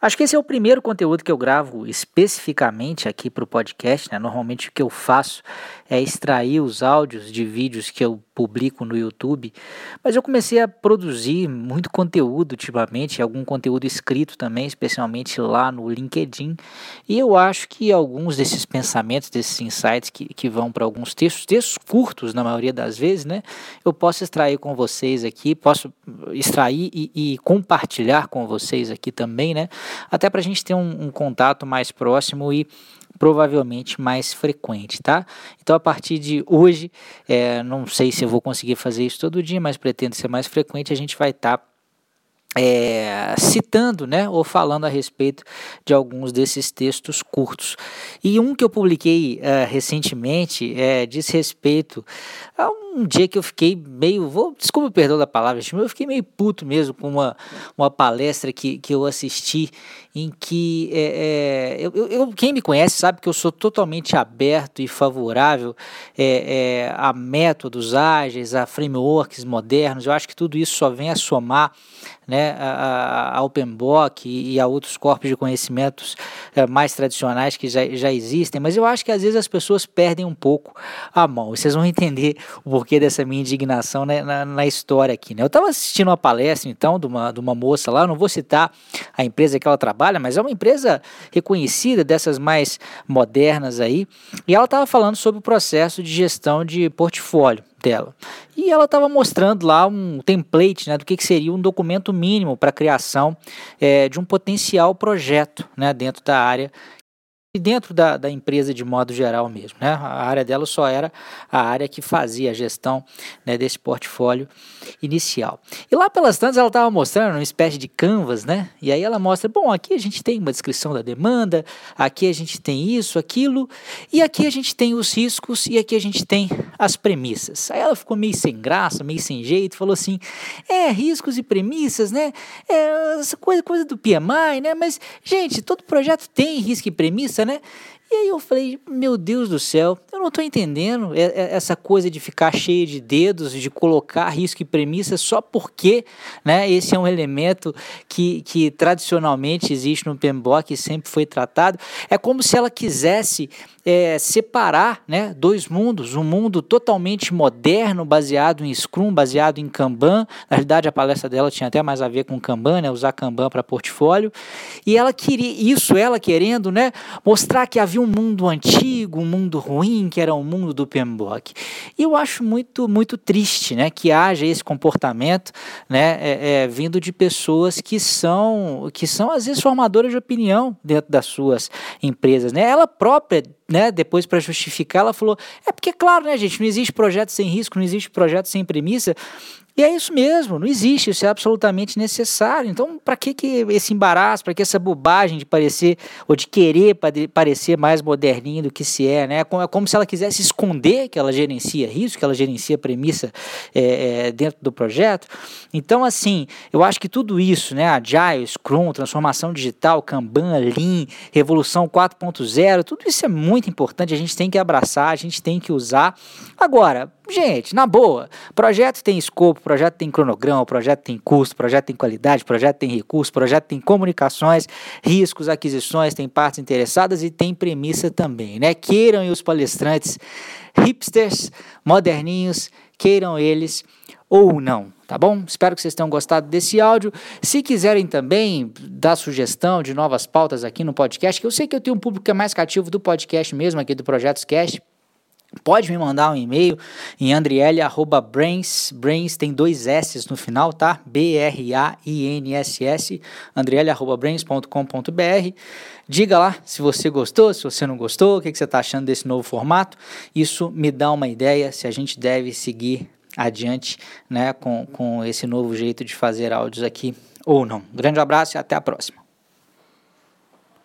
Acho que esse é o primeiro conteúdo que eu gravo especificamente aqui para o podcast. Né? Normalmente o que eu faço é extrair os áudios de vídeos que eu publico no YouTube, mas eu comecei a produzir muito conteúdo ultimamente, algum conteúdo escrito também, especialmente lá no LinkedIn, e eu acho que alguns desses pensamentos, desses insights que, que vão para alguns textos, textos curtos na maioria das vezes, né, eu posso extrair com vocês aqui, posso extrair e, e compartilhar com vocês aqui também, né, até para a gente ter um, um contato mais próximo e provavelmente mais frequente, tá? Então a partir de hoje, é, não sei se eu vou conseguir fazer isso todo dia, mas pretendo ser mais frequente, a gente vai estar tá é, citando, né, ou falando a respeito de alguns desses textos curtos. E um que eu publiquei é, recentemente é, diz respeito a um dia que eu fiquei meio, vou, desculpa o perdão da palavra, eu fiquei meio puto mesmo com uma, uma palestra que, que eu assisti em que é, é, eu, eu, quem me conhece sabe que eu sou totalmente aberto e favorável é, é, a métodos ágeis, a frameworks modernos. Eu acho que tudo isso só vem a somar né, a, a OpenBook e a outros corpos de conhecimentos é, mais tradicionais que já, já existem, mas eu acho que às vezes as pessoas perdem um pouco a mão. Vocês vão entender o porquê dessa minha indignação né, na, na, história aqui. Né? Eu estava assistindo uma palestra então de uma, de uma moça lá, não vou citar a empresa que ela trabalha, mas é uma empresa reconhecida dessas mais modernas aí, e ela estava falando sobre o processo de gestão de portfólio dela. E ela estava mostrando lá um template né, do que, que seria um documento mínimo para a criação é, de um potencial projeto né, dentro da área e dentro da, da empresa de modo geral mesmo. Né? A área dela só era a área que fazia a gestão né, desse portfólio inicial. E lá pelas tantas ela estava mostrando uma espécie de canvas, né? E aí ela mostra, bom, aqui a gente tem uma descrição da demanda, aqui a gente tem isso, aquilo, e aqui a gente tem os riscos e aqui a gente tem as premissas. Aí ela ficou meio sem graça, meio sem jeito, falou assim, é, riscos e premissas, né? É, essa coisa, coisa do PMI, né? Mas, gente, todo projeto tem risco e premissa, né? E aí eu falei, meu Deus do céu, eu não estou entendendo essa coisa de ficar cheio de dedos, de colocar risco e premissa só porque né, esse é um elemento que, que tradicionalmente existe no PMBOK e sempre foi tratado. É como se ela quisesse é, separar né, dois mundos, um mundo totalmente moderno, baseado em Scrum, baseado em Kanban. Na verdade, a palestra dela tinha até mais a ver com Kanban, né, usar Kanban para portfólio. E ela queria, isso ela querendo né, mostrar que havia um mundo antigo, um mundo ruim, que era o mundo do PMBOK. E eu acho muito, muito triste né, que haja esse comportamento né, é, é, vindo de pessoas que são, que são, às vezes, formadoras de opinião dentro das suas empresas. Né? Ela própria né, depois para justificar, ela falou: é porque, claro, né, gente, não existe projeto sem risco, não existe projeto sem premissa. E é isso mesmo, não existe, isso é absolutamente necessário. Então, para que, que esse embaraço, para que essa bobagem de parecer, ou de querer parecer mais moderninho do que se é, né? É como se ela quisesse esconder que ela gerencia risco, que ela gerencia premissa é, é, dentro do projeto. Então, assim, eu acho que tudo isso, né? Agile, Scrum, transformação digital, Kanban, Lean, Revolução 4.0, tudo isso é muito importante, a gente tem que abraçar, a gente tem que usar. Agora, Gente, na boa, projeto tem escopo, projeto tem cronograma, projeto tem custo, projeto tem qualidade, projeto tem recurso, projeto tem comunicações, riscos, aquisições, tem partes interessadas e tem premissa também, né? Queiram os palestrantes hipsters, moderninhos, queiram eles ou não, tá bom? Espero que vocês tenham gostado desse áudio. Se quiserem também dar sugestão de novas pautas aqui no podcast, que eu sei que eu tenho um público que é mais cativo do podcast mesmo, aqui do Projetos Cast, Pode me mandar um e-mail em andriele.brains, brains tem dois S no final, tá? B-R-A-I-N-S-S, andriele.brains.com.br. Diga lá se você gostou, se você não gostou, o que, que você está achando desse novo formato. Isso me dá uma ideia se a gente deve seguir adiante né, com, com esse novo jeito de fazer áudios aqui ou não. grande abraço e até a próxima.